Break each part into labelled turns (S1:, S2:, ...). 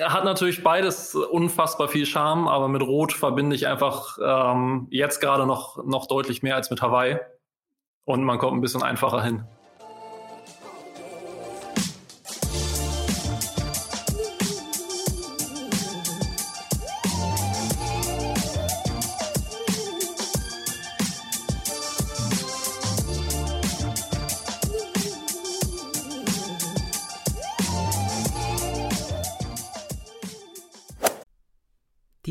S1: hat natürlich beides unfassbar viel Charme, aber mit Rot verbinde ich einfach ähm, jetzt gerade noch, noch deutlich mehr als mit Hawaii. Und man kommt ein bisschen einfacher hin.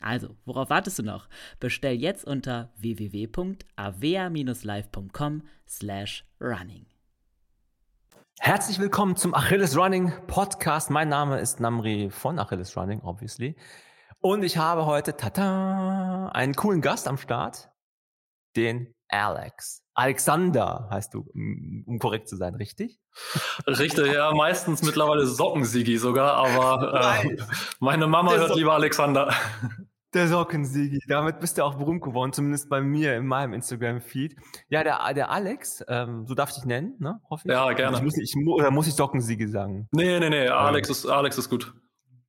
S2: Also, worauf wartest du noch? Bestell jetzt unter www.avea-live.com slash running.
S3: Herzlich willkommen zum Achilles Running Podcast. Mein Name ist Namri von Achilles Running, obviously. Und ich habe heute, tata, einen coolen Gast am Start, den Alex. Alexander heißt du, um korrekt zu sein, richtig?
S1: Richtig, ja, meistens mittlerweile Sockensigi sogar, aber äh, meine Mama hört lieber Alexander.
S3: Der Sockensigi, damit bist du auch berühmt geworden, zumindest bei mir in meinem Instagram-Feed. Ja, der, der Alex, ähm, so darf ich dich nennen, ne?
S1: Hoffe ich. Ja, gerne.
S3: Ich muss, ich, oder muss ich Sockensigi sagen?
S1: Nee, nee, nee, Alex, ähm, ist, Alex ist gut.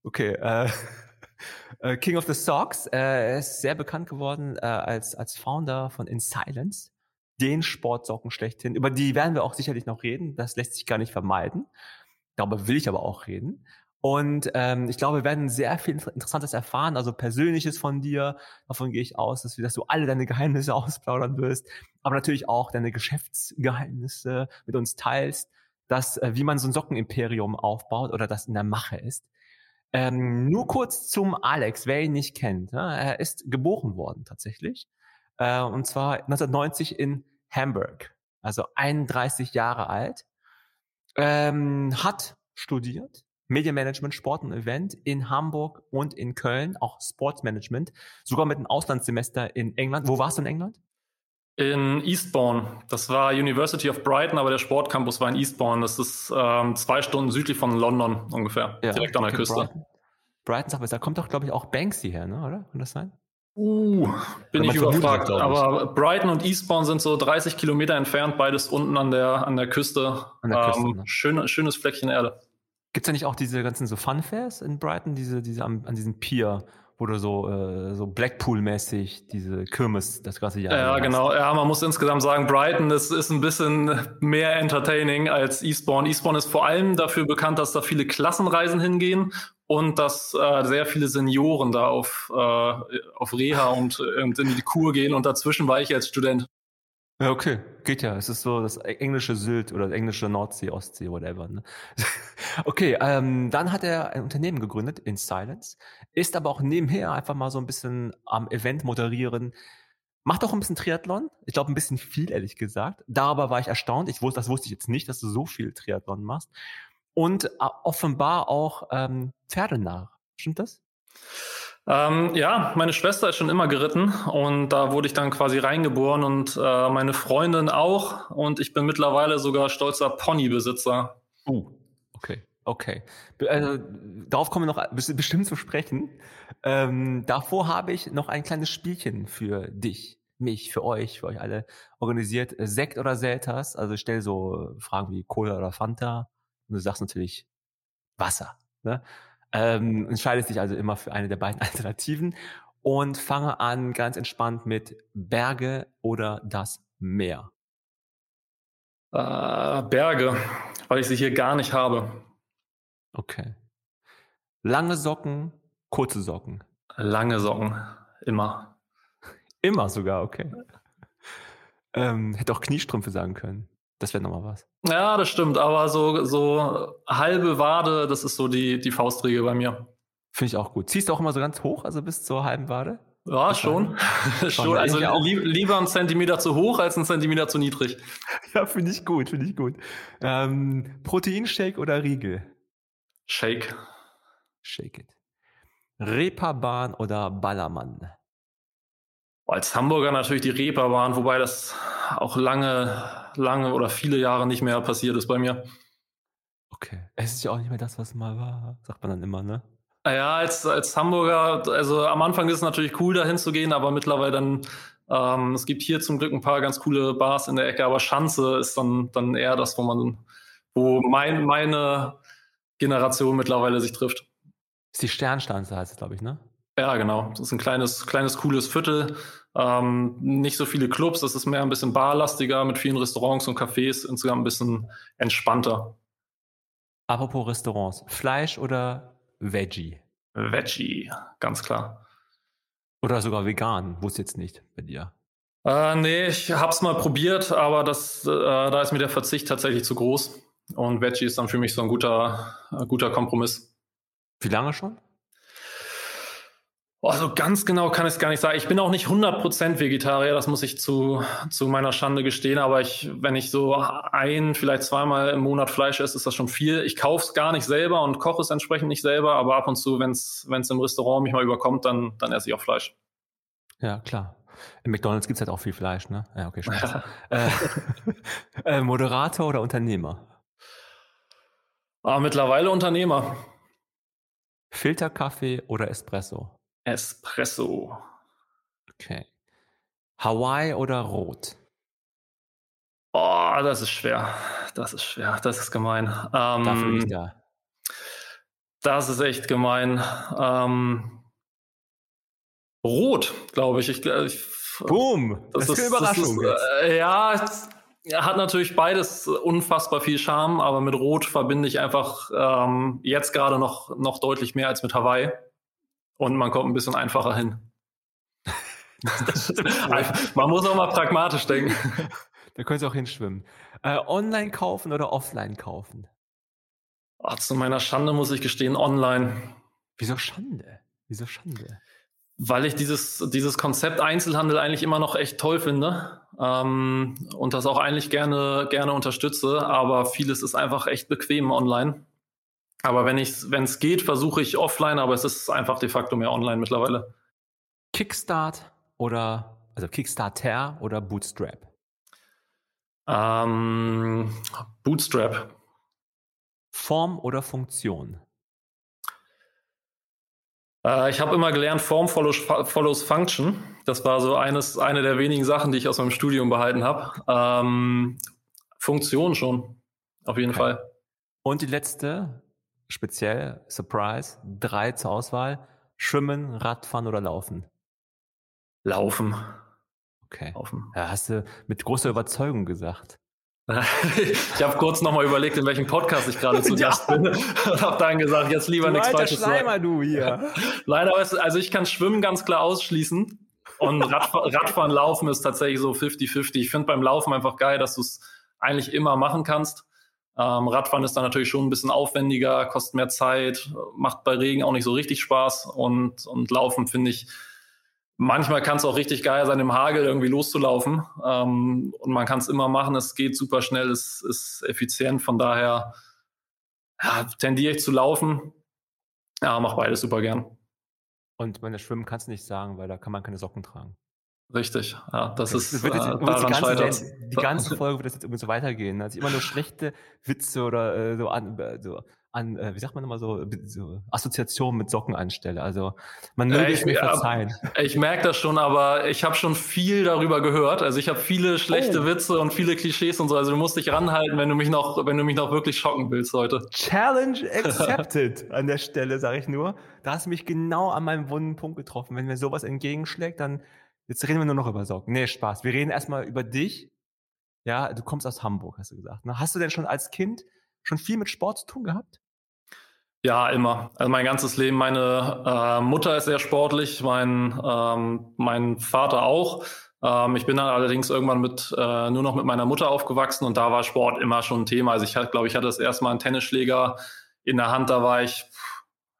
S3: Okay, äh, äh, King of the Socks, äh, er ist sehr bekannt geworden äh, als, als Founder von In Silence, den Sportsocken schlechthin. Über die werden wir auch sicherlich noch reden, das lässt sich gar nicht vermeiden. Darüber will ich aber auch reden. Und ähm, ich glaube, wir werden sehr viel Interessantes erfahren, also Persönliches von dir. Davon gehe ich aus, dass, wir, dass du alle deine Geheimnisse ausplaudern wirst, aber natürlich auch deine Geschäftsgeheimnisse mit uns teilst, dass, äh, wie man so ein Sockenimperium aufbaut oder das in der Mache ist. Ähm, nur kurz zum Alex, wer ihn nicht kennt. Ja, er ist geboren worden tatsächlich. Äh, und zwar 1990 in Hamburg. Also 31 Jahre alt. Ähm, hat studiert, Medienmanagement, Sport und Event in Hamburg und in Köln, auch Sportsmanagement, sogar mit einem Auslandssemester in England. Wo warst du in England?
S1: In Eastbourne. Das war University of Brighton, aber der Sportcampus war in Eastbourne. Das ist ähm, zwei Stunden südlich von London ungefähr, ja, direkt an der Küste.
S3: Brighton, Brighton sagt da kommt doch, glaube ich, auch Banksy her, ne? oder? Kann das sein?
S1: Uh, bin ich überfragt. Aber Brighton und Eastbourne sind so 30 Kilometer entfernt, beides unten an der, an der Küste. An der Küste ähm, ne? schön, schönes Fleckchen Erde.
S3: Gibt's da nicht auch diese ganzen so Funfairs in Brighton, diese, diese an, an diesem Pier, wo du so, äh, so Blackpool-mäßig diese Kirmes das ganze Jahr
S1: Ja, genau. Ja, man muss insgesamt sagen, Brighton das ist ein bisschen mehr entertaining als Eastbourne. Eastbourne ist vor allem dafür bekannt, dass da viele Klassenreisen hingehen und dass äh, sehr viele Senioren da auf, äh, auf Reha und, und in die Kur gehen und dazwischen war ich als Student.
S3: Ja, okay, geht ja. Es ist so das englische Sylt oder das englische Nordsee, Ostsee, whatever. Ne? okay, ähm, dann hat er ein Unternehmen gegründet, In Silence, ist aber auch nebenher einfach mal so ein bisschen am Event moderieren. Macht auch ein bisschen Triathlon. Ich glaube, ein bisschen viel, ehrlich gesagt. Darüber war ich erstaunt. Ich wusste, das wusste ich jetzt nicht, dass du so viel Triathlon machst. Und äh, offenbar auch ähm, Pferde nach. Stimmt das?
S1: Ähm, ja, meine Schwester ist schon immer geritten und da wurde ich dann quasi reingeboren und äh, meine Freundin auch und ich bin mittlerweile sogar stolzer Ponybesitzer.
S3: Uh, okay. Okay. Also, darauf kommen wir noch bestimmt zu sprechen. Ähm, davor habe ich noch ein kleines Spielchen für dich, mich, für euch, für euch alle organisiert. Sekt oder Selters. Also ich stelle so Fragen wie Cola oder Fanta. Und du sagst natürlich Wasser. Ne? Ähm, entscheidest dich also immer für eine der beiden Alternativen und fange an ganz entspannt mit Berge oder das Meer.
S1: Äh, Berge, weil ich sie hier gar nicht habe.
S3: Okay. Lange Socken, kurze Socken.
S1: Lange Socken, immer.
S3: Immer sogar, okay. Ähm, hätte auch Kniestrümpfe sagen können. Das wäre nochmal was.
S1: Ja, das stimmt, aber so, so halbe Wade, das ist so die, die Faustregel bei mir.
S3: Finde ich auch gut. Ziehst du auch immer so ganz hoch, also bis zur halben Wade?
S1: Ja, schon. schon. Also li lieber einen Zentimeter zu hoch als einen Zentimeter zu niedrig.
S3: Ja, finde ich gut, finde ich gut. Ähm, Proteinshake oder Riegel?
S1: Shake.
S3: Shake it. Reeperbahn oder Ballermann?
S1: Als Hamburger natürlich die Reeperbahn, wobei das auch lange, lange oder viele Jahre nicht mehr passiert ist bei mir.
S3: Okay. Es ist ja auch nicht mehr das, was mal war, sagt man dann immer, ne?
S1: Ja, als, als Hamburger, also am Anfang ist es natürlich cool, da hinzugehen, aber mittlerweile dann, ähm, es gibt hier zum Glück ein paar ganz coole Bars in der Ecke, aber Schanze ist dann, dann eher das, wo man, wo mein, meine Generation mittlerweile sich trifft.
S3: Ist die Sternstanze heißt es, glaube ich, ne?
S1: Ja, genau. Das ist ein kleines, kleines, cooles Viertel. Ähm, nicht so viele Clubs, das ist mehr ein bisschen barlastiger mit vielen Restaurants und Cafés, insgesamt ein bisschen entspannter.
S3: Apropos Restaurants, Fleisch oder Veggie?
S1: Veggie, ganz klar.
S3: Oder sogar vegan, wusste jetzt nicht bei dir.
S1: Äh, nee, ich hab's mal probiert, aber das, äh, da ist mir der Verzicht tatsächlich zu groß. Und Veggie ist dann für mich so ein guter, äh, guter Kompromiss.
S3: Wie lange schon?
S1: Also ganz genau kann ich es gar nicht sagen. Ich bin auch nicht 100% Vegetarier, das muss ich zu, zu meiner Schande gestehen. Aber ich, wenn ich so ein, vielleicht zweimal im Monat Fleisch esse, ist das schon viel. Ich kaufe es gar nicht selber und koche es entsprechend nicht selber. Aber ab und zu, wenn es im Restaurant mich mal überkommt, dann, dann esse ich auch Fleisch.
S3: Ja, klar. Im McDonalds gibt es halt auch viel Fleisch, ne? Ja, okay. Ja. Äh, äh, Moderator oder Unternehmer?
S1: Ah, mittlerweile Unternehmer.
S3: Filterkaffee oder Espresso?
S1: Espresso.
S3: Okay. Hawaii oder Rot?
S1: Oh, das ist schwer. Das ist schwer. Das ist gemein.
S3: Ähm, Dafür da.
S1: Das ist echt gemein. Ähm, Rot, glaube ich. ich, ich
S3: Boom! Das, das ist eine Überraschung.
S1: Ist, äh, ja, hat natürlich beides unfassbar viel Charme, aber mit Rot verbinde ich einfach ähm, jetzt gerade noch, noch deutlich mehr als mit Hawaii und man kommt ein bisschen einfacher hin. man muss auch mal pragmatisch denken.
S3: Da können Sie auch hinschwimmen. Äh, online kaufen oder offline kaufen?
S1: Ach, zu meiner Schande muss ich gestehen, online.
S3: Wieso Schande? Wieso Schande?
S1: Weil ich dieses, dieses Konzept Einzelhandel eigentlich immer noch echt toll finde ähm, und das auch eigentlich gerne, gerne unterstütze, aber vieles ist einfach echt bequem online. Aber wenn ich, wenn es geht, versuche ich offline, aber es ist einfach de facto mehr online mittlerweile.
S3: Kickstart oder also Kickstarter oder Bootstrap?
S1: Ähm, Bootstrap.
S3: Form oder Funktion?
S1: Äh, ich habe immer gelernt, Form follows, follows, Function. Das war so eines, eine der wenigen Sachen, die ich aus meinem Studium behalten habe. Ähm, Funktion schon, auf jeden okay. Fall.
S3: Und die letzte, speziell, Surprise, drei zur Auswahl. Schwimmen, Radfahren oder Laufen?
S1: Laufen.
S3: Okay. Laufen. Ja, hast du mit großer Überzeugung gesagt.
S1: ich habe kurz nochmal überlegt, in welchem Podcast ich gerade zu Gast bin und habe dann gesagt, jetzt lieber nichts Falsches
S3: sagen. du hier.
S1: Leider, also ich kann Schwimmen ganz klar ausschließen und Radfahren, Radfahren Laufen ist tatsächlich so 50-50. Ich finde beim Laufen einfach geil, dass du es eigentlich immer machen kannst. Ähm, Radfahren ist dann natürlich schon ein bisschen aufwendiger, kostet mehr Zeit, macht bei Regen auch nicht so richtig Spaß und, und Laufen finde ich, manchmal kann es auch richtig geil sein, im Hagel irgendwie loszulaufen ähm, und man kann es immer machen, es geht super schnell, es ist effizient, von daher ja, tendiere ich zu laufen. Ja, mach beides super gern.
S3: Und meine Schwimmen kannst du nicht sagen, weil da kann man keine Socken tragen.
S1: Richtig, ja, das, das ist
S3: wird jetzt, äh, daran die, ganze, die ganze Folge wird das jetzt irgendwie so weitergehen. Also immer nur schlechte Witze oder äh, so an, äh, so an, äh, wie sagt man immer so, so Assoziationen mit Socken anstelle. Also man möge es mir verzeihen.
S1: Ich merke das schon, aber ich habe schon viel darüber gehört. Also ich habe viele schlechte oh. Witze und viele Klischees und so. Also du musst dich ranhalten, wenn du mich noch, wenn du mich noch wirklich schocken willst heute.
S3: Challenge accepted an der Stelle, sage ich nur. Da hast du mich genau an meinem wunden Punkt getroffen. Wenn mir sowas entgegenschlägt, dann jetzt reden wir nur noch über Socken. Nee, Spaß. Wir reden erstmal über dich. Ja, du kommst aus Hamburg, hast du gesagt. Ne? Hast du denn schon als Kind schon viel mit Sport zu tun gehabt?
S1: Ja, immer. Also mein ganzes Leben. Meine äh, Mutter ist sehr sportlich, mein, ähm, mein Vater auch. Ähm, ich bin dann allerdings irgendwann mit äh, nur noch mit meiner Mutter aufgewachsen und da war Sport immer schon ein Thema. Also ich glaube, ich hatte das erste Mal einen Tennisschläger in der Hand, da war ich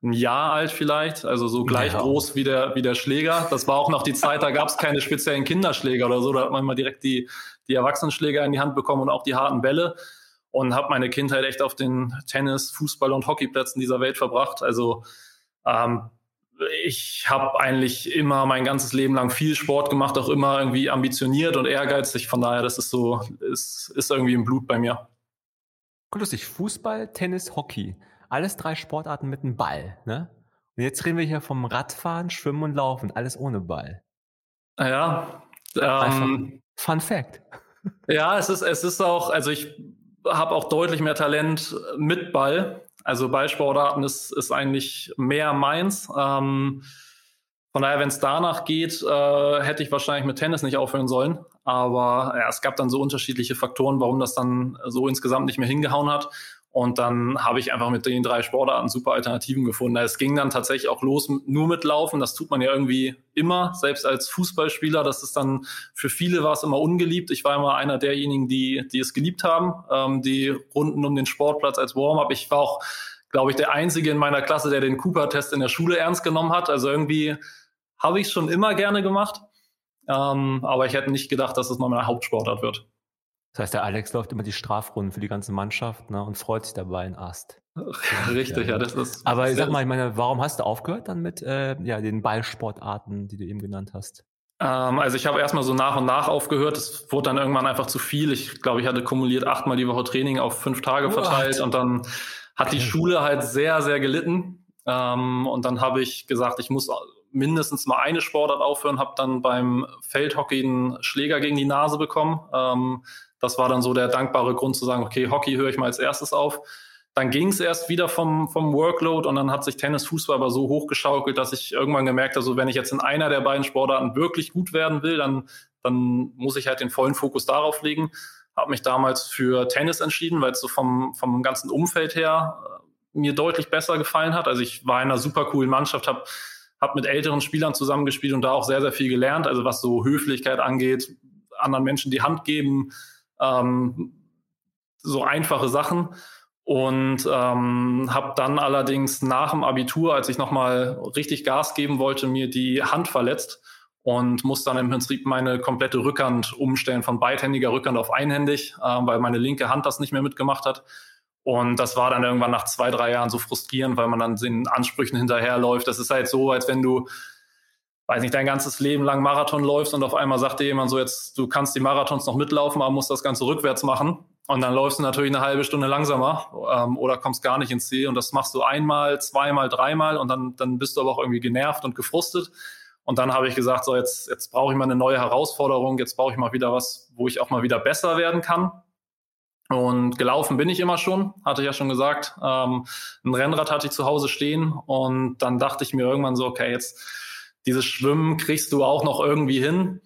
S1: ein Jahr alt vielleicht, also so gleich ja. groß wie der, wie der Schläger. Das war auch noch die Zeit, da gab es keine speziellen Kinderschläger oder so, da hat man mal direkt die, die Erwachsenenschläger in die Hand bekommen und auch die harten Bälle und habe meine Kindheit echt auf den Tennis, Fußball und Hockeyplätzen dieser Welt verbracht. Also ähm, ich habe eigentlich immer mein ganzes Leben lang viel Sport gemacht, auch immer irgendwie ambitioniert und ehrgeizig. Von daher, das ist so, ist, ist irgendwie im Blut bei mir.
S3: Lustig, Fußball, Tennis, Hockey. Alles drei Sportarten mit einem Ball, ne? Und jetzt reden wir hier vom Radfahren, Schwimmen und Laufen, alles ohne Ball.
S1: Ja. Ähm,
S3: Fun Fact.
S1: Ja, es ist, es ist auch, also ich habe auch deutlich mehr Talent mit Ball. Also Ballsportarten ist, ist eigentlich mehr meins. Ähm, von daher, wenn es danach geht, äh, hätte ich wahrscheinlich mit Tennis nicht aufhören sollen. Aber ja, es gab dann so unterschiedliche Faktoren, warum das dann so insgesamt nicht mehr hingehauen hat. Und dann habe ich einfach mit den drei Sportarten super Alternativen gefunden. Es ging dann tatsächlich auch los nur mit Laufen. Das tut man ja irgendwie immer, selbst als Fußballspieler. Das ist dann für viele war es immer ungeliebt. Ich war immer einer derjenigen, die, die es geliebt haben, ähm, die Runden um den Sportplatz als Warm-up. Ich war auch, glaube ich, der Einzige in meiner Klasse, der den Cooper-Test in der Schule ernst genommen hat. Also irgendwie habe ich es schon immer gerne gemacht. Ähm, aber ich hätte nicht gedacht, dass es mal meine Hauptsportart wird.
S3: Das heißt, der Alex läuft immer die Strafrunden für die ganze Mannschaft ne, und freut sich dabei in Ast.
S1: Richtig, ja, das ist.
S3: Aber sag mal, ich meine, warum hast du aufgehört dann mit äh, ja, den Ballsportarten, die du eben genannt hast?
S1: Ähm, also ich habe erstmal so nach und nach aufgehört. Es wurde dann irgendwann einfach zu viel. Ich glaube, ich hatte kumuliert achtmal die Woche Training auf fünf Tage verteilt What? und dann hat die Schule halt sehr, sehr gelitten. Ähm, und dann habe ich gesagt, ich muss mindestens mal eine Sportart aufhören, habe dann beim Feldhockey einen Schläger gegen die Nase bekommen. Ähm, das war dann so der dankbare Grund zu sagen, okay, Hockey höre ich mal als erstes auf. Dann ging es erst wieder vom, vom Workload und dann hat sich Tennis, Fußball aber so hochgeschaukelt, dass ich irgendwann gemerkt habe, so wenn ich jetzt in einer der beiden Sportarten wirklich gut werden will, dann, dann muss ich halt den vollen Fokus darauf legen. Habe mich damals für Tennis entschieden, weil es so vom, vom ganzen Umfeld her äh, mir deutlich besser gefallen hat. Also ich war in einer super coolen Mannschaft, habe hab mit älteren Spielern zusammengespielt und da auch sehr, sehr viel gelernt. Also was so Höflichkeit angeht, anderen Menschen die Hand geben, ähm, so einfache Sachen. Und ähm, habe dann allerdings nach dem Abitur, als ich nochmal richtig Gas geben wollte, mir die Hand verletzt und musste dann im Prinzip meine komplette Rückhand umstellen von beidhändiger Rückhand auf einhändig, äh, weil meine linke Hand das nicht mehr mitgemacht hat. Und das war dann irgendwann nach zwei, drei Jahren so frustrierend, weil man dann den Ansprüchen hinterherläuft. Das ist halt so, als wenn du weiß nicht, dein ganzes Leben lang Marathon läufst und auf einmal sagt dir jemand so, jetzt, du kannst die Marathons noch mitlaufen, aber musst das Ganze rückwärts machen. Und dann läufst du natürlich eine halbe Stunde langsamer ähm, oder kommst gar nicht ins Ziel. Und das machst du einmal, zweimal, dreimal und dann, dann bist du aber auch irgendwie genervt und gefrustet. Und dann habe ich gesagt, so jetzt, jetzt brauche ich mal eine neue Herausforderung, jetzt brauche ich mal wieder was, wo ich auch mal wieder besser werden kann. Und gelaufen bin ich immer schon, hatte ich ja schon gesagt. Ähm, ein Rennrad hatte ich zu Hause stehen und dann dachte ich mir irgendwann so, okay, jetzt dieses Schwimmen kriegst du auch noch irgendwie hin.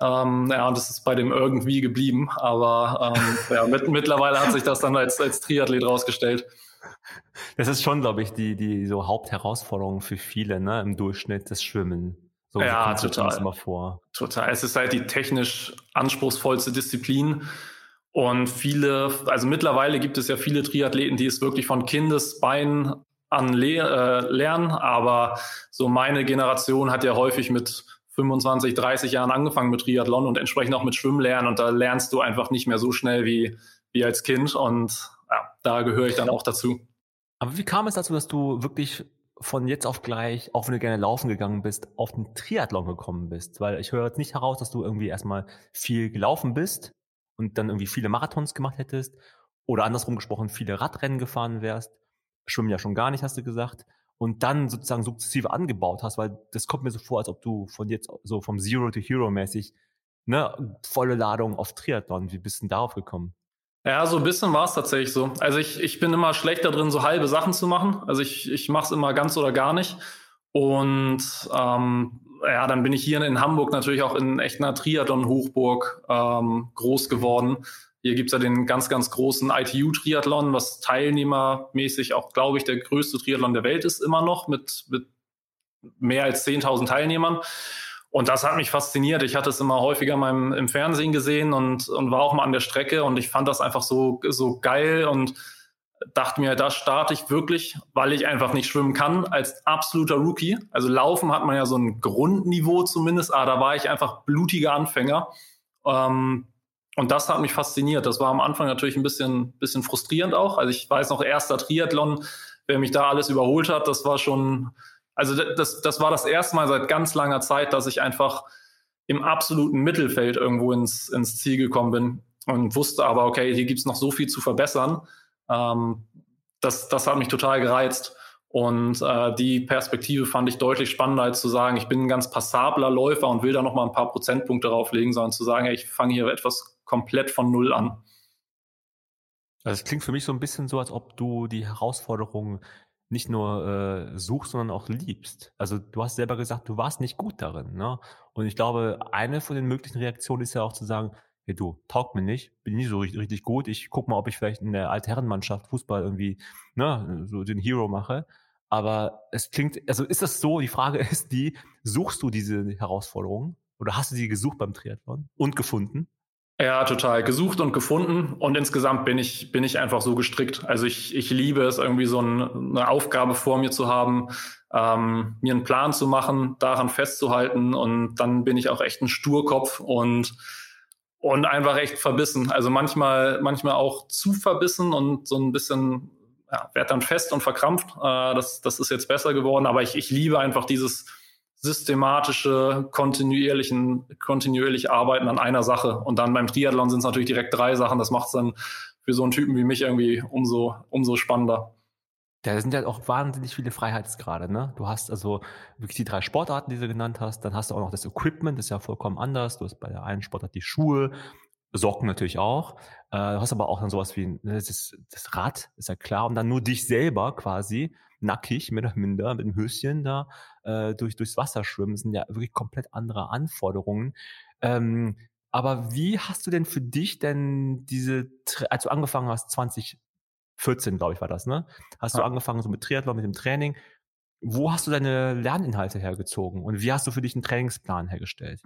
S1: Ähm, ja, und das ist bei dem irgendwie geblieben. Aber ähm, ja, mit, mittlerweile hat sich das dann als, als Triathlet rausgestellt.
S3: Das ist schon, glaube ich, die, die so Hauptherausforderung für viele, ne, im Durchschnitt, das Schwimmen. So
S1: ja, total. Immer vor. Total. Es ist halt die technisch anspruchsvollste Disziplin. Und viele, also mittlerweile gibt es ja viele Triathleten, die es wirklich von Kindesbeinen an le äh, lernen, aber so meine Generation hat ja häufig mit 25, 30 Jahren angefangen mit Triathlon und entsprechend auch mit Schwimmen lernen und da lernst du einfach nicht mehr so schnell wie, wie als Kind und ja, da gehöre ich dann auch dazu.
S3: Aber wie kam es dazu, dass du wirklich von jetzt auf gleich, auch wenn du gerne laufen gegangen bist, auf den Triathlon gekommen bist? Weil ich höre jetzt nicht heraus, dass du irgendwie erstmal viel gelaufen bist und dann irgendwie viele Marathons gemacht hättest oder andersrum gesprochen viele Radrennen gefahren wärst. Schwimmen ja schon gar nicht, hast du gesagt. Und dann sozusagen sukzessive angebaut hast, weil das kommt mir so vor, als ob du von jetzt so vom Zero to Hero mäßig, ne, volle Ladung auf Triathlon. Wie bist du denn darauf gekommen?
S1: Ja, so ein bisschen war es tatsächlich so. Also ich, ich bin immer schlechter drin, so halbe Sachen zu machen. Also ich, ich mache es immer ganz oder gar nicht. Und ähm, ja, dann bin ich hier in Hamburg natürlich auch in echt einer Triathlon-Hochburg ähm, groß geworden. Hier gibt's ja den ganz, ganz großen ITU-Triathlon, was teilnehmermäßig auch, glaube ich, der größte Triathlon der Welt ist immer noch mit, mit mehr als 10.000 Teilnehmern. Und das hat mich fasziniert. Ich hatte es immer häufiger mal im, Fernsehen gesehen und, und war auch mal an der Strecke und ich fand das einfach so, so geil und dachte mir, da starte ich wirklich, weil ich einfach nicht schwimmen kann, als absoluter Rookie. Also Laufen hat man ja so ein Grundniveau zumindest, aber da war ich einfach blutiger Anfänger. Ähm, und das hat mich fasziniert. Das war am Anfang natürlich ein bisschen, bisschen frustrierend auch. Also ich weiß noch, erster Triathlon, wer mich da alles überholt hat, das war schon, also das, das war das erste Mal seit ganz langer Zeit, dass ich einfach im absoluten Mittelfeld irgendwo ins, ins Ziel gekommen bin und wusste aber, okay, hier gibt's noch so viel zu verbessern. Ähm, das, das hat mich total gereizt. Und äh, die Perspektive fand ich deutlich spannender, als zu sagen, ich bin ein ganz passabler Läufer und will da noch mal ein paar Prozentpunkte drauflegen, sondern zu sagen, hey, ich fange hier etwas komplett von Null an.
S3: Also es klingt für mich so ein bisschen so, als ob du die Herausforderungen nicht nur äh, suchst, sondern auch liebst. Also du hast selber gesagt, du warst nicht gut darin. Ne? Und ich glaube, eine von den möglichen Reaktionen ist ja auch zu sagen, hey du, taugt mir nicht, bin nicht so richtig, richtig gut. Ich guck mal, ob ich vielleicht in der Altherrenmannschaft Fußball irgendwie ne, so den Hero mache. Aber es klingt, also ist das so, die Frage ist die, suchst du diese Herausforderungen oder hast du sie gesucht beim Triathlon und gefunden?
S1: Ja, total. Gesucht und gefunden. Und insgesamt bin ich, bin ich einfach so gestrickt. Also ich, ich liebe es, irgendwie so ein, eine Aufgabe vor mir zu haben, ähm, mir einen Plan zu machen, daran festzuhalten. Und dann bin ich auch echt ein Sturkopf und, und einfach echt verbissen. Also manchmal, manchmal auch zu verbissen und so ein bisschen, ja, werd dann fest und verkrampft. Äh, das, das ist jetzt besser geworden. Aber ich, ich liebe einfach dieses, systematische, kontinuierlichen, kontinuierlich arbeiten an einer Sache. Und dann beim Triathlon sind es natürlich direkt drei Sachen. Das macht es dann für so einen Typen wie mich irgendwie umso, umso spannender.
S3: Da sind ja auch wahnsinnig viele Freiheitsgrade, ne? Du hast also wirklich die drei Sportarten, die du genannt hast. Dann hast du auch noch das Equipment, das ist ja vollkommen anders. Du hast bei der einen Sportart die Schuhe, Socken natürlich auch. Äh, du hast aber auch dann sowas wie ne, das, das Rad, ist ja klar. Und dann nur dich selber quasi nackig, mehr oder minder, mit dem Höschen da äh, durch, durchs Wasser schwimmen, sind ja wirklich komplett andere Anforderungen. Ähm, aber wie hast du denn für dich denn diese, als du angefangen hast, 2014, glaube ich, war das, ne? Hast ja. du angefangen so mit Triathlon, mit dem Training. Wo hast du deine Lerninhalte hergezogen und wie hast du für dich einen Trainingsplan hergestellt?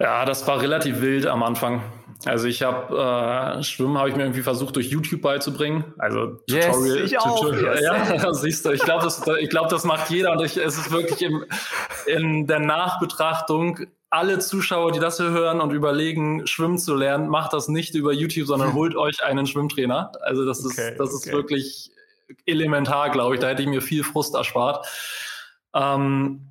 S1: Ja, das war relativ wild am Anfang. Also ich habe äh, Schwimmen habe ich mir irgendwie versucht durch YouTube beizubringen. Also
S3: Tutorial. Yes, ich Tutorial
S1: auch. Ja, siehst du. Ich glaube, das, ich glaube, das macht jeder und ich, es ist wirklich im, in der Nachbetrachtung alle Zuschauer, die das hier hören und überlegen, schwimmen zu lernen, macht das nicht über YouTube, sondern holt euch einen Schwimmtrainer. Also das okay, ist das okay. ist wirklich elementar, glaube ich. Da hätte ich mir viel Frust erspart. Ähm,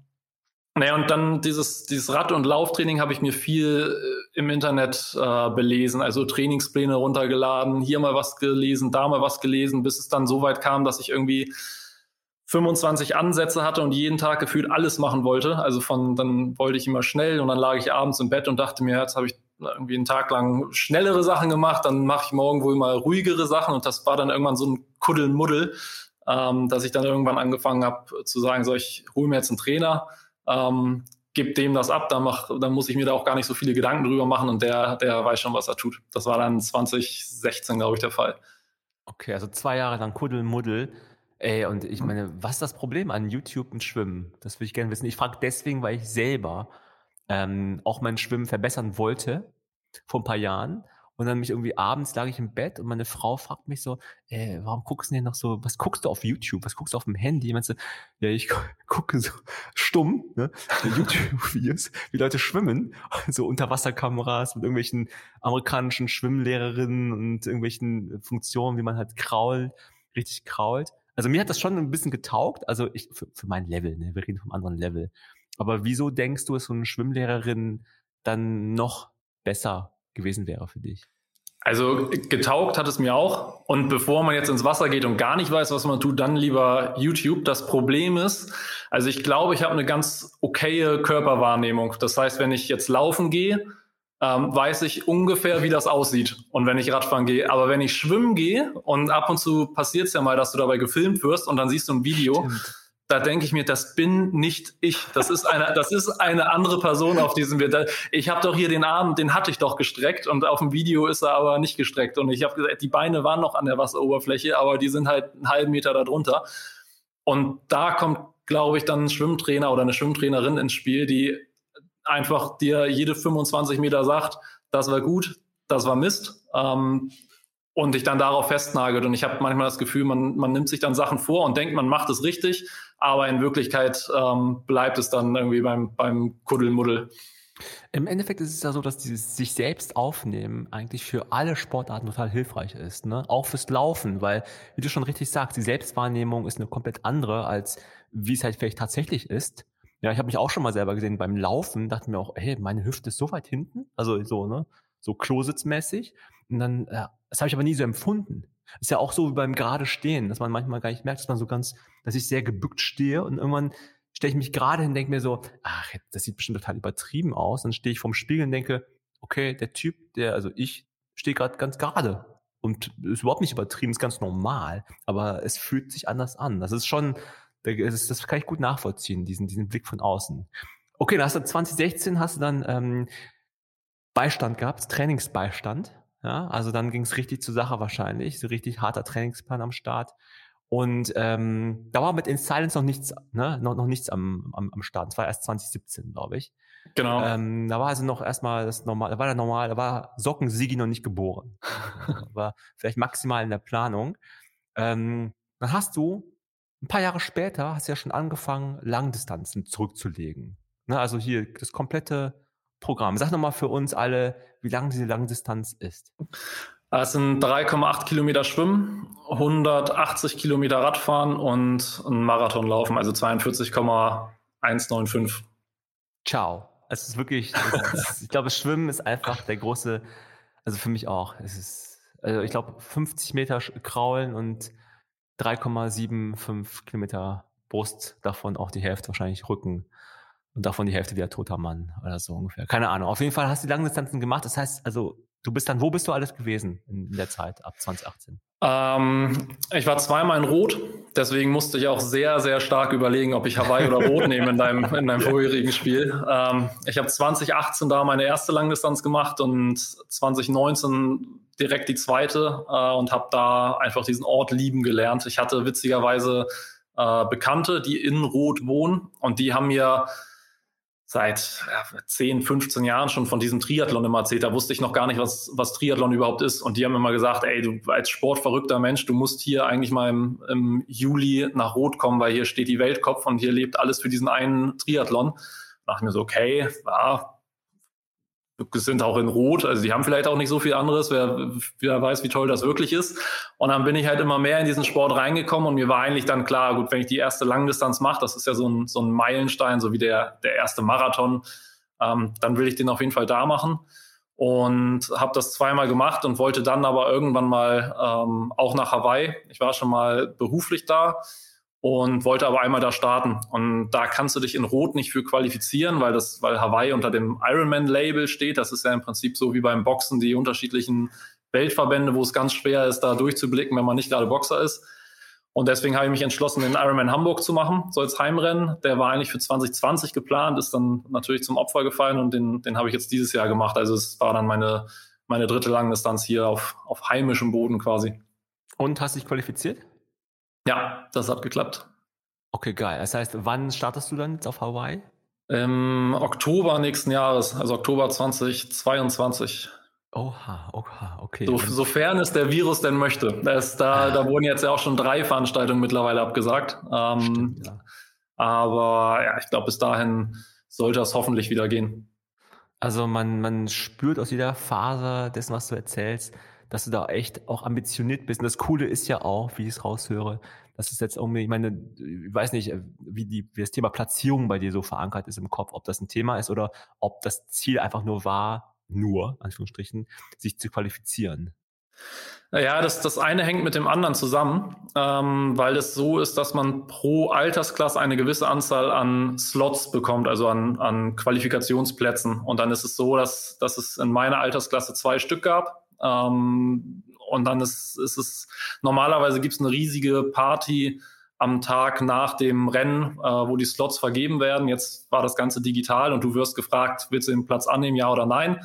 S1: naja, und dann dieses, dieses Rad- und Lauftraining habe ich mir viel äh, im Internet äh, belesen, also Trainingspläne runtergeladen, hier mal was gelesen, da mal was gelesen, bis es dann so weit kam, dass ich irgendwie 25 Ansätze hatte und jeden Tag gefühlt alles machen wollte. Also von dann wollte ich immer schnell und dann lag ich abends im Bett und dachte mir, jetzt habe ich irgendwie einen Tag lang schnellere Sachen gemacht, dann mache ich morgen wohl mal ruhigere Sachen und das war dann irgendwann so ein Kuddelmuddel, ähm, dass ich dann irgendwann angefangen habe zu sagen, so ich hole mir jetzt einen Trainer ähm, gib dem das ab, dann, mach, dann muss ich mir da auch gar nicht so viele Gedanken drüber machen und der, der weiß schon, was er tut. Das war dann 2016, glaube ich, der Fall.
S3: Okay, also zwei Jahre lang Kuddelmuddel. Ey, und ich meine, was ist das Problem an YouTube und Schwimmen? Das würde ich gerne wissen. Ich frage deswegen, weil ich selber ähm, auch mein Schwimmen verbessern wollte vor ein paar Jahren und dann mich irgendwie abends lag ich im Bett und meine Frau fragt mich so, äh, warum guckst du denn noch so, was guckst du auf YouTube? Was guckst du auf dem Handy? Ich meinte, ja, ich gucke so stumm, ne, YouTube-Videos, wie Leute schwimmen, so Unterwasserkameras mit irgendwelchen amerikanischen Schwimmlehrerinnen und irgendwelchen Funktionen, wie man halt krault, richtig krault. Also mir hat das schon ein bisschen getaugt, also ich, für, für mein Level, ne? wir reden vom anderen Level. Aber wieso denkst du, dass so eine Schwimmlehrerin dann noch besser gewesen wäre für dich?
S1: Also getaugt hat es mir auch. Und bevor man jetzt ins Wasser geht und gar nicht weiß, was man tut, dann lieber YouTube. Das Problem ist, also ich glaube, ich habe eine ganz okaye Körperwahrnehmung. Das heißt, wenn ich jetzt laufen gehe, ähm, weiß ich ungefähr, wie das aussieht. Und wenn ich Radfahren gehe. Aber wenn ich schwimmen gehe und ab und zu passiert es ja mal, dass du dabei gefilmt wirst und dann siehst du ein Video. Stimmt da denke ich mir, das bin nicht ich. Das ist eine, das ist eine andere Person auf diesem Bild. Ich habe doch hier den Arm, den hatte ich doch gestreckt und auf dem Video ist er aber nicht gestreckt. Und ich habe gesagt, die Beine waren noch an der Wasseroberfläche, aber die sind halt einen halben Meter darunter. Und da kommt, glaube ich, dann ein Schwimmtrainer oder eine Schwimmtrainerin ins Spiel, die einfach dir jede 25 Meter sagt, das war gut, das war Mist. Ähm, und dich dann darauf festnagelt. Und ich habe manchmal das Gefühl, man, man nimmt sich dann Sachen vor und denkt, man macht es richtig, aber in Wirklichkeit ähm, bleibt es dann irgendwie beim, beim Kuddelmuddel.
S3: Im Endeffekt ist es ja so, dass dieses sich selbst aufnehmen eigentlich für alle Sportarten total hilfreich ist. Ne? Auch fürs Laufen, weil, wie du schon richtig sagst, die Selbstwahrnehmung ist eine komplett andere, als wie es halt vielleicht tatsächlich ist. Ja, ich habe mich auch schon mal selber gesehen beim Laufen, dachte mir auch, hey, meine Hüfte ist so weit hinten, also so, ne, so klositzmäßig. Und dann, äh, das habe ich aber nie so empfunden. Ist ja auch so wie beim gerade stehen, dass man manchmal gar nicht merkt, dass man so ganz, dass ich sehr gebückt stehe und irgendwann stelle ich mich gerade hin, denke mir so, ach, das sieht bestimmt total übertrieben aus. Dann stehe ich vorm Spiegel und denke, okay, der Typ, der, also ich stehe gerade ganz gerade und ist überhaupt nicht übertrieben, ist ganz normal, aber es fühlt sich anders an. Das ist schon, das, das kann ich gut nachvollziehen, diesen, diesen Blick von außen. Okay, dann hast du 2016 hast du dann ähm, Beistand gehabt, Trainingsbeistand. Ja, also dann ging es richtig zur Sache wahrscheinlich, so richtig harter Trainingsplan am Start. Und ähm, da war mit In Silence noch nichts, ne, noch, noch nichts am, am, am Start. Das war erst 2017, glaube ich.
S1: Genau.
S3: Ähm, da war also noch erstmal das normal, da war der normal, da war Socken Sigi noch nicht geboren. war vielleicht maximal in der Planung. Ähm, dann hast du ein paar Jahre später hast du ja schon angefangen, Langdistanzen zurückzulegen. Ne, also hier das komplette Programm. Sag nochmal für uns alle, wie lang diese Langdistanz ist.
S1: Es sind 3,8 Kilometer Schwimmen, 180 Kilometer Radfahren und ein Marathon laufen, also 42,195.
S3: Ciao. Es ist wirklich, es ist, ich glaube, Schwimmen ist einfach der große, also für mich auch. Es ist, also ich glaube, 50 Meter kraulen und 3,75 Kilometer Brust, davon auch die Hälfte wahrscheinlich Rücken und davon die Hälfte wieder toter Mann oder so ungefähr. Keine Ahnung. Auf jeden Fall hast du die Langdistanzen gemacht. Das heißt, also du bist dann, wo bist du alles gewesen in, der Zeit ab 2018?
S1: Ähm, ich war zweimal in Rot, deswegen musste ich auch sehr, sehr stark überlegen, ob ich Hawaii oder Rot nehme in deinem, in deinem vorherigen Spiel. Ähm, ich habe 2018 da meine erste Langdistanz gemacht und 2019 direkt die zweite äh, und habe da einfach diesen Ort lieben gelernt. Ich hatte witzigerweise äh, Bekannte, die in Rot wohnen und die haben mir seit ja, 10, 15 Jahren schon von diesem Triathlon immer erzählt. Da wusste ich noch gar nicht, was, was Triathlon überhaupt ist. Und die haben immer gesagt, ey, du als sportverrückter Mensch, du musst hier eigentlich mal im, im Juli nach Rot kommen, weil hier steht die Weltkopf und hier lebt alles für diesen einen Triathlon. Da dachte ich mir so, okay, ja, sind auch in Rot, also die haben vielleicht auch nicht so viel anderes, wer, wer weiß, wie toll das wirklich ist. Und dann bin ich halt immer mehr in diesen Sport reingekommen und mir war eigentlich dann klar, gut, wenn ich die erste Langdistanz mache, das ist ja so ein, so ein Meilenstein, so wie der, der erste Marathon, ähm, dann will ich den auf jeden Fall da machen. Und habe das zweimal gemacht und wollte dann aber irgendwann mal ähm, auch nach Hawaii. Ich war schon mal beruflich da und wollte aber einmal da starten. Und da kannst du dich in Rot nicht für qualifizieren, weil das, weil Hawaii unter dem Ironman-Label steht. Das ist ja im Prinzip so wie beim Boxen die unterschiedlichen Weltverbände, wo es ganz schwer ist, da durchzublicken, wenn man nicht gerade Boxer ist. Und deswegen habe ich mich entschlossen, den Ironman Hamburg zu machen, so als Heimrennen. Der war eigentlich für 2020 geplant, ist dann natürlich zum Opfer gefallen und den, den habe ich jetzt dieses Jahr gemacht. Also es war dann meine, meine dritte Langdistanz hier auf, auf heimischem Boden quasi.
S3: Und hast dich qualifiziert?
S1: Ja, das hat geklappt.
S3: Okay, geil. Das heißt, wann startest du dann jetzt auf Hawaii?
S1: Im Oktober nächsten Jahres, also Oktober 2022.
S3: Oha, oha, okay.
S1: So, sofern es der Virus denn möchte. Das, da, ah. da wurden jetzt ja auch schon drei Veranstaltungen mittlerweile abgesagt. Ähm, Stimmt, ja. Aber ja, ich glaube, bis dahin sollte es hoffentlich wieder gehen.
S3: Also man, man spürt aus jeder Phase dessen, was du erzählst, dass du da echt auch ambitioniert bist. Und das Coole ist ja auch, wie ich es raushöre, dass es jetzt irgendwie, ich meine, ich weiß nicht, wie, die, wie das Thema Platzierung bei dir so verankert ist im Kopf, ob das ein Thema ist oder ob das Ziel einfach nur war, nur, Anführungsstrichen, sich zu qualifizieren.
S1: Ja, das, das eine hängt mit dem anderen zusammen, ähm, weil es so ist, dass man pro Altersklasse eine gewisse Anzahl an Slots bekommt, also an, an Qualifikationsplätzen. Und dann ist es so, dass, dass es in meiner Altersklasse zwei Stück gab. Ähm, und dann ist, ist es, normalerweise gibt es eine riesige Party am Tag nach dem Rennen, äh, wo die Slots vergeben werden. Jetzt war das Ganze digital und du wirst gefragt, willst du den Platz annehmen, ja oder nein?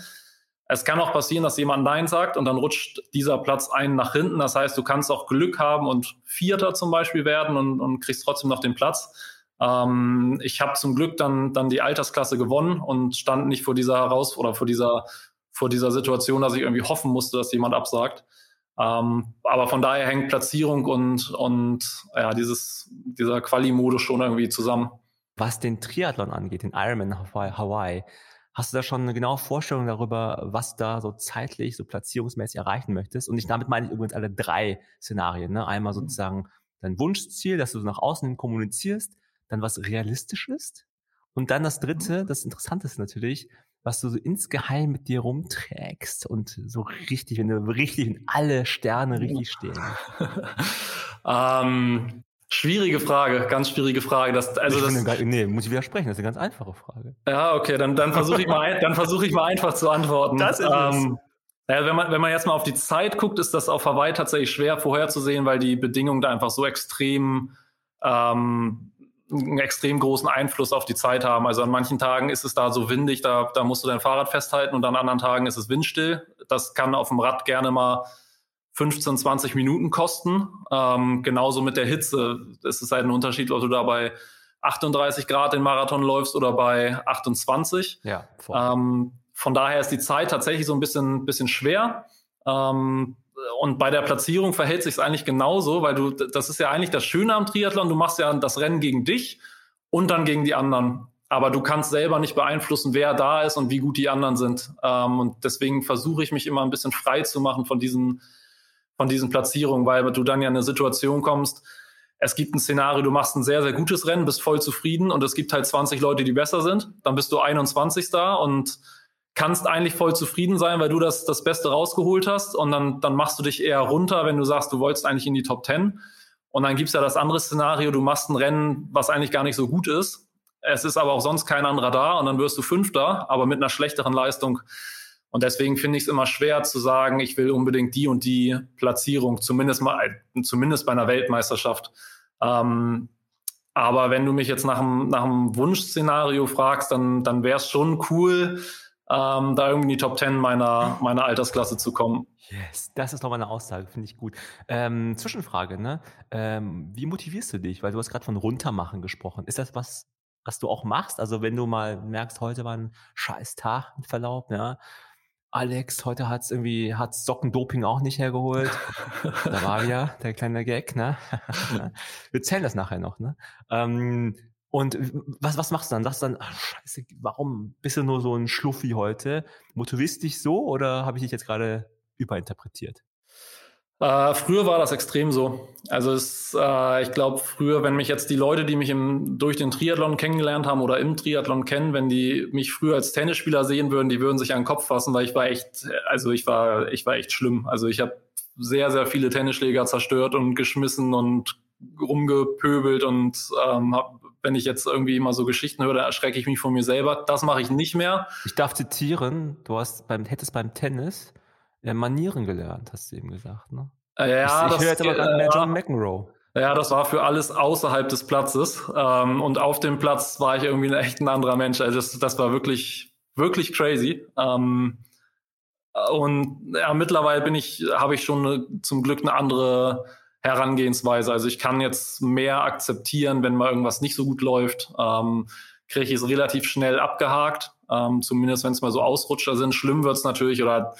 S1: Es kann auch passieren, dass jemand Nein sagt und dann rutscht dieser Platz ein nach hinten. Das heißt, du kannst auch Glück haben und Vierter zum Beispiel werden und, und kriegst trotzdem noch den Platz. Ähm, ich habe zum Glück dann, dann die Altersklasse gewonnen und stand nicht vor dieser Heraus oder vor dieser, vor dieser Situation, dass ich irgendwie hoffen musste, dass jemand absagt. Ähm, aber von daher hängt Platzierung und, und ja, dieses, dieser Quali-Modus schon irgendwie zusammen.
S3: Was den Triathlon angeht, den Ironman Hawaii, Hast du da schon eine genaue Vorstellung darüber, was da so zeitlich, so platzierungsmäßig erreichen möchtest? Und ich damit meine ich übrigens alle drei Szenarien. Ne? Einmal mhm. sozusagen dein Wunschziel, dass du nach außen hin kommunizierst, dann was realistisch ist. Und dann das dritte, mhm. das Interessante ist natürlich, was du so insgeheim mit dir rumträgst und so richtig, wenn du richtig in alle Sterne richtig stehen.
S1: ähm, Schwierige Frage, ganz schwierige Frage. Das, also
S3: ich
S1: das,
S3: finde, nee, muss ich widersprechen, das ist eine ganz einfache Frage.
S1: Ja, okay, dann, dann versuche ich, mal, dann versuch ich mal einfach zu antworten.
S3: Das ist ähm,
S1: es. Ja, wenn, man, wenn man jetzt mal auf die Zeit guckt, ist das auf Hawaii tatsächlich schwer vorherzusehen, weil die Bedingungen da einfach so extrem, ähm, einen extrem großen Einfluss auf die Zeit haben. Also an manchen Tagen ist es da so windig, da, da musst du dein Fahrrad festhalten und an anderen Tagen ist es windstill. Das kann auf dem Rad gerne mal 15, 20 Minuten kosten. Ähm, genauso mit der Hitze. Es ist halt ein Unterschied, ob du da bei 38 Grad den Marathon läufst oder bei 28.
S3: Ja,
S1: ähm, von daher ist die Zeit tatsächlich so ein bisschen, bisschen schwer. Ähm, und bei der Platzierung verhält sich es eigentlich genauso, weil du, das ist ja eigentlich das Schöne am Triathlon. Du machst ja das Rennen gegen dich und dann gegen die anderen. Aber du kannst selber nicht beeinflussen, wer da ist und wie gut die anderen sind. Ähm, und deswegen versuche ich mich immer ein bisschen frei zu machen von diesen von diesen Platzierungen, weil du dann ja in eine Situation kommst, es gibt ein Szenario, du machst ein sehr, sehr gutes Rennen, bist voll zufrieden und es gibt halt 20 Leute, die besser sind. Dann bist du 21 da und kannst eigentlich voll zufrieden sein, weil du das, das Beste rausgeholt hast und dann, dann machst du dich eher runter, wenn du sagst, du wolltest eigentlich in die Top 10. Und dann gibt's ja das andere Szenario, du machst ein Rennen, was eigentlich gar nicht so gut ist. Es ist aber auch sonst kein anderer da und dann wirst du Fünfter, aber mit einer schlechteren Leistung und deswegen finde ich es immer schwer zu sagen, ich will unbedingt die und die Platzierung, zumindest mal, zumindest bei einer Weltmeisterschaft. Ähm, aber wenn du mich jetzt nach einem, nach einem Wunschszenario fragst, dann, dann wäre es schon cool, ähm, da irgendwie in die Top Ten meiner, meiner Altersklasse zu kommen.
S3: Yes, das ist nochmal eine Aussage, finde ich gut. Ähm, Zwischenfrage, ne? Ähm, wie motivierst du dich? Weil du hast gerade von runtermachen gesprochen. Ist das was, was du auch machst? Also wenn du mal merkst, heute war ein scheiß Tag mit Verlaub, ja, Alex, heute hat's irgendwie, hat's Sockendoping auch nicht hergeholt. da war ja der kleine Gag, ne? Wir zählen das nachher noch, ne? Ähm, und was, was machst du dann? Sagst du dann, ach, scheiße, warum bist du nur so ein Schluffi heute? Motivierst dich so oder habe ich dich jetzt gerade überinterpretiert?
S1: Äh, früher war das extrem so. Also es, äh, ich glaube, früher, wenn mich jetzt die Leute, die mich im, durch den Triathlon kennengelernt haben oder im Triathlon kennen, wenn die mich früher als Tennisspieler sehen würden, die würden sich an den Kopf fassen, weil ich war echt, also ich war, ich war echt schlimm. Also ich habe sehr, sehr viele Tennisschläger zerstört und geschmissen und rumgepöbelt und ähm, hab, wenn ich jetzt irgendwie mal so Geschichten höre, erschrecke ich mich von mir selber. Das mache ich nicht mehr.
S3: Ich darf zitieren, du hast beim, hättest beim Tennis ja, Manieren gelernt, hast du eben gesagt, ne?
S1: Äh, ja,
S3: ich, ich höre jetzt aber gerade mehr John McEnroe.
S1: Ja, das war für alles außerhalb des Platzes. Ähm, und auf dem Platz war ich irgendwie ein echt ein anderer Mensch. Also das, das war wirklich, wirklich crazy. Ähm, und ja, mittlerweile bin ich, habe ich schon eine, zum Glück eine andere Herangehensweise. Also ich kann jetzt mehr akzeptieren, wenn mal irgendwas nicht so gut läuft. Ähm, kriege ich es relativ schnell abgehakt. Ähm, zumindest wenn es mal so Ausrutscher sind. Schlimm wird's natürlich oder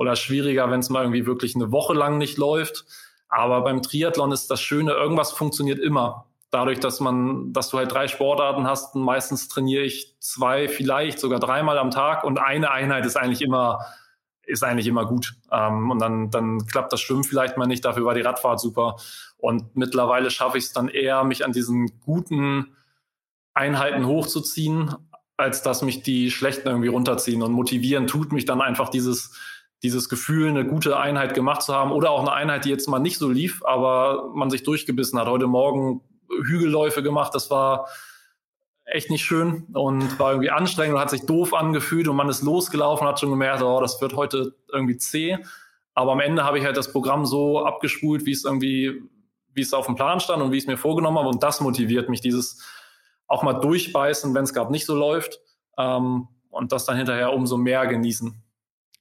S1: oder schwieriger, wenn es mal irgendwie wirklich eine Woche lang nicht läuft. Aber beim Triathlon ist das Schöne, irgendwas funktioniert immer. Dadurch, dass man, dass du halt drei Sportarten hast, meistens trainiere ich zwei, vielleicht sogar dreimal am Tag und eine Einheit ist eigentlich immer ist eigentlich immer gut. Ähm, und dann, dann klappt das Schwimmen vielleicht mal nicht, dafür war die Radfahrt super. Und mittlerweile schaffe ich es dann eher, mich an diesen guten Einheiten hochzuziehen, als dass mich die schlechten irgendwie runterziehen. Und motivieren tut mich dann einfach dieses, dieses Gefühl, eine gute Einheit gemacht zu haben oder auch eine Einheit, die jetzt mal nicht so lief, aber man sich durchgebissen hat. Heute Morgen Hügelläufe gemacht, das war echt nicht schön und war irgendwie anstrengend und hat sich doof angefühlt und man ist losgelaufen und hat schon gemerkt, oh, das wird heute irgendwie zäh. Aber am Ende habe ich halt das Programm so abgespult, wie es irgendwie, wie es auf dem Plan stand und wie ich es mir vorgenommen habe. Und das motiviert mich, dieses auch mal durchbeißen, wenn es gerade nicht so läuft. Ähm, und das dann hinterher umso mehr genießen.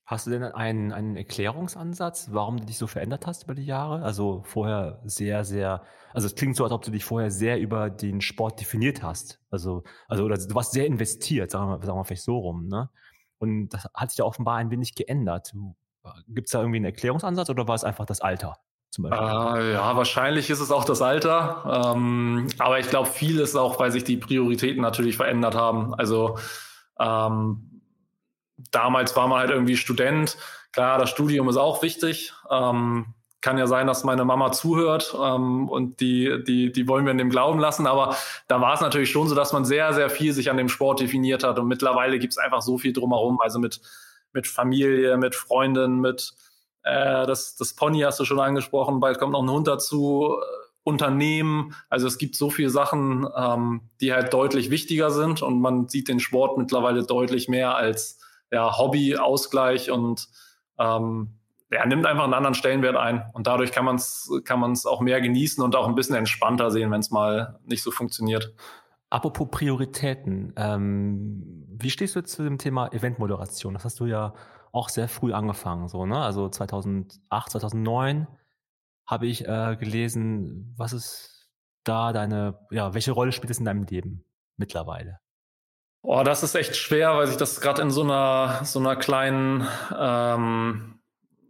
S3: Hast du denn einen, einen Erklärungsansatz, warum du dich so verändert hast über die Jahre? Also vorher sehr, sehr, also es klingt so, als ob du dich vorher sehr über den Sport definiert hast. Also, also oder du warst sehr investiert, sagen wir, sagen wir vielleicht so rum, ne? Und das hat sich ja offenbar ein wenig geändert. Gibt es da irgendwie einen Erklärungsansatz oder war es einfach das Alter?
S1: Zum Beispiel? Äh, ja, wahrscheinlich ist es auch das Alter. Ähm, aber ich glaube, viel ist auch, weil sich die Prioritäten natürlich verändert haben. Also ähm, damals war man halt irgendwie Student. Klar, das Studium ist auch wichtig. Ähm, kann ja sein, dass meine Mama zuhört ähm, und die, die, die wollen wir in dem glauben lassen. Aber da war es natürlich schon so, dass man sehr, sehr viel sich an dem Sport definiert hat. Und mittlerweile gibt es einfach so viel drumherum. Also mit, mit Familie, mit Freunden, mit äh, das, das Pony hast du schon angesprochen, bald kommt noch ein Hund dazu. Unternehmen. Also es gibt so viele Sachen, ähm, die halt deutlich wichtiger sind und man sieht den Sport mittlerweile deutlich mehr als ja, Hobby, Ausgleich und ähm, er nimmt einfach einen anderen Stellenwert ein. Und dadurch kann man es kann man's auch mehr genießen und auch ein bisschen entspannter sehen, wenn es mal nicht so funktioniert.
S3: Apropos Prioritäten, ähm, wie stehst du zu dem Thema Eventmoderation? Das hast du ja auch sehr früh angefangen, so, ne? Also 2008, 2009 habe ich äh, gelesen, was ist da deine, ja, welche Rolle spielt es in deinem Leben mittlerweile?
S1: Oh, das ist echt schwer, weil sich das gerade in so einer, so einer kleinen ähm,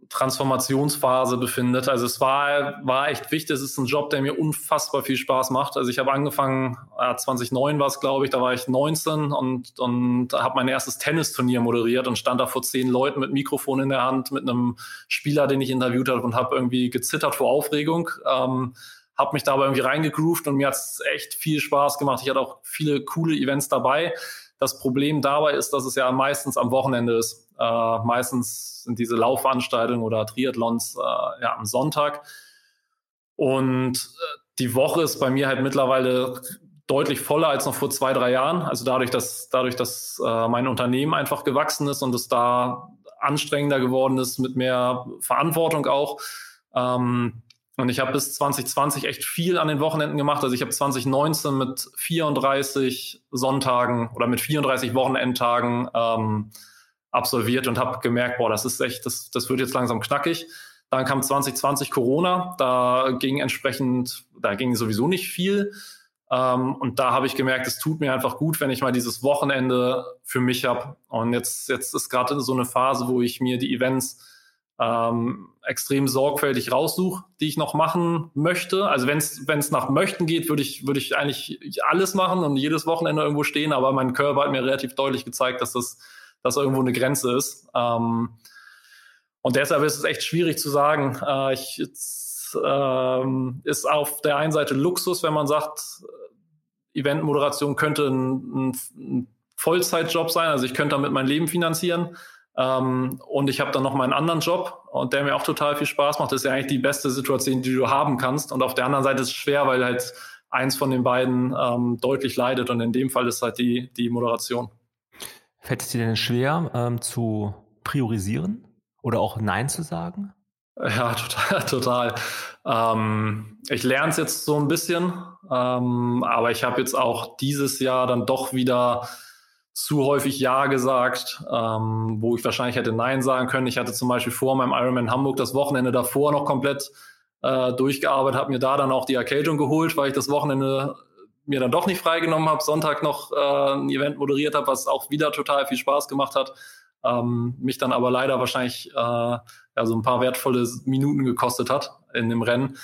S1: Transformationsphase befindet. Also es war, war echt wichtig. Es ist ein Job, der mir unfassbar viel Spaß macht. Also ich habe angefangen, äh, 2009 war es, glaube ich, da war ich 19 und, und habe mein erstes Tennisturnier moderiert und stand da vor zehn Leuten mit Mikrofon in der Hand, mit einem Spieler, den ich interviewt habe und habe irgendwie gezittert vor Aufregung. Ähm, habe mich dabei irgendwie reingegroovt und mir hat es echt viel Spaß gemacht. Ich hatte auch viele coole Events dabei. Das Problem dabei ist, dass es ja meistens am Wochenende ist. Äh, meistens sind diese Laufveranstaltungen oder Triathlons äh, ja am Sonntag. Und äh, die Woche ist bei mir halt mittlerweile deutlich voller als noch vor zwei, drei Jahren. Also dadurch, dass, dadurch, dass äh, mein Unternehmen einfach gewachsen ist und es da anstrengender geworden ist mit mehr Verantwortung auch. Ähm, und ich habe bis 2020 echt viel an den Wochenenden gemacht. Also ich habe 2019 mit 34 Sonntagen oder mit 34 Wochenendtagen ähm, absolviert und habe gemerkt, boah, das ist echt, das, das wird jetzt langsam knackig. Dann kam 2020 Corona, da ging entsprechend, da ging sowieso nicht viel. Ähm, und da habe ich gemerkt, es tut mir einfach gut, wenn ich mal dieses Wochenende für mich habe. Und jetzt, jetzt ist gerade so eine Phase, wo ich mir die Events ähm, extrem sorgfältig raussuche, die ich noch machen möchte. Also wenn es nach möchten geht, würde ich, würde ich eigentlich alles machen und jedes Wochenende irgendwo stehen, aber mein Körper hat mir relativ deutlich gezeigt, dass das dass irgendwo eine Grenze ist. Ähm, und deshalb ist es echt schwierig zu sagen. Äh, ich, jetzt, ähm, ist auf der einen Seite Luxus, wenn man sagt, Eventmoderation könnte ein, ein Vollzeitjob sein, also ich könnte damit mein Leben finanzieren. Ähm, und ich habe dann noch meinen anderen Job und der mir auch total viel Spaß macht. Das ist ja eigentlich die beste Situation, die du haben kannst. Und auf der anderen Seite ist es schwer, weil halt eins von den beiden ähm, deutlich leidet. Und in dem Fall ist halt die, die Moderation.
S3: Fällt es dir denn schwer ähm, zu priorisieren oder auch Nein zu sagen?
S1: Ja, total, total. Ähm, ich lerne es jetzt so ein bisschen, ähm, aber ich habe jetzt auch dieses Jahr dann doch wieder zu häufig Ja gesagt, ähm, wo ich wahrscheinlich hätte Nein sagen können. Ich hatte zum Beispiel vor meinem Ironman Hamburg das Wochenende davor noch komplett äh, durchgearbeitet, habe mir da dann auch die Erkältung geholt, weil ich das Wochenende mir dann doch nicht freigenommen habe, Sonntag noch äh, ein Event moderiert habe, was auch wieder total viel Spaß gemacht hat. Ähm, mich dann aber leider wahrscheinlich äh, ja, so ein paar wertvolle Minuten gekostet hat in dem Rennen.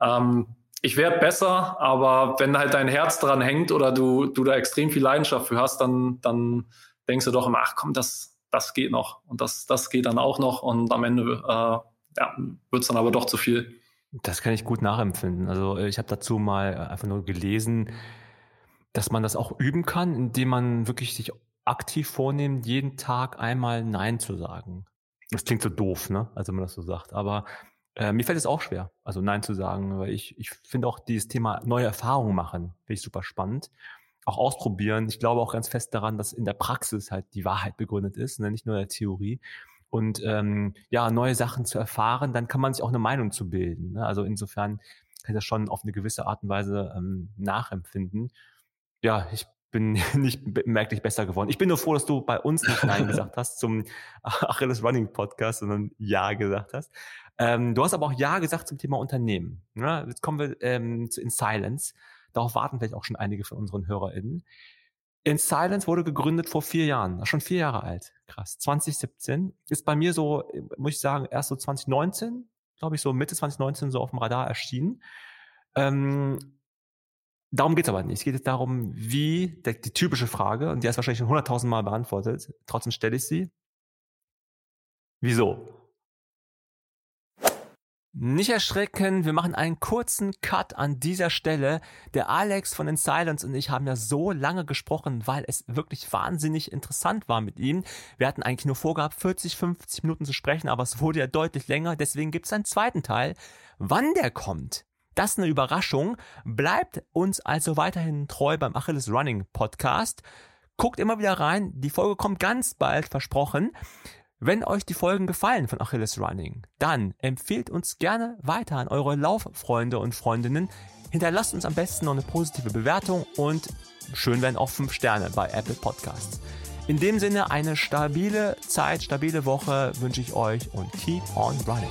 S1: Ähm, ich werde besser, aber wenn halt dein Herz dran hängt oder du, du da extrem viel Leidenschaft für hast, dann, dann denkst du doch immer, ach komm, das, das geht noch und das, das geht dann auch noch und am Ende äh, ja, wird es dann aber doch zu viel.
S3: Das kann ich gut nachempfinden. Also ich habe dazu mal einfach nur gelesen, dass man das auch üben kann, indem man wirklich sich aktiv vornimmt, jeden Tag einmal Nein zu sagen. Das klingt so doof, ne? Also wenn man das so sagt. Aber äh, mir fällt es auch schwer, also Nein zu sagen, weil ich, ich finde auch dieses Thema neue Erfahrungen machen, finde ich super spannend. Auch ausprobieren. Ich glaube auch ganz fest daran, dass in der Praxis halt die Wahrheit begründet ist, ne? nicht nur in der Theorie. Und ähm, ja, neue Sachen zu erfahren, dann kann man sich auch eine Meinung zu bilden. Ne? Also insofern kann ich das schon auf eine gewisse Art und Weise ähm, nachempfinden. Ja, ich bin nicht merklich besser geworden. Ich bin nur froh, dass du bei uns nicht Nein gesagt hast zum Achilles Running Podcast, sondern Ja gesagt hast. Ähm, du hast aber auch Ja gesagt zum Thema Unternehmen. Ja, jetzt kommen wir ähm, zu In Silence. Darauf warten vielleicht auch schon einige von unseren HörerInnen. In Silence wurde gegründet vor vier Jahren, schon vier Jahre alt. Krass. 2017 ist bei mir so, muss ich sagen, erst so 2019, glaube ich, so Mitte 2019 so auf dem Radar erschienen. Ähm, Darum geht's aber nicht. Es geht jetzt darum, wie, der, die typische Frage, und die ist wahrscheinlich schon hunderttausend Mal beantwortet, trotzdem stelle ich sie. Wieso? Nicht erschrecken, wir machen einen kurzen Cut an dieser Stelle. Der Alex von In Silence und ich haben ja so lange gesprochen, weil es wirklich wahnsinnig interessant war mit ihm. Wir hatten eigentlich nur vorgehabt, 40, 50 Minuten zu sprechen, aber es wurde ja deutlich länger. Deswegen gibt es einen zweiten Teil. Wann der kommt, das ist eine Überraschung. Bleibt uns also weiterhin treu beim Achilles Running Podcast. Guckt immer wieder rein. Die Folge kommt ganz bald, versprochen. Wenn euch die Folgen gefallen von Achilles Running, dann empfehlt uns gerne weiter an eure Lauffreunde und Freundinnen. Hinterlasst uns am besten noch eine positive Bewertung und schön wären auch 5 Sterne bei Apple Podcasts. In dem Sinne eine stabile Zeit, stabile Woche wünsche ich euch und keep on running.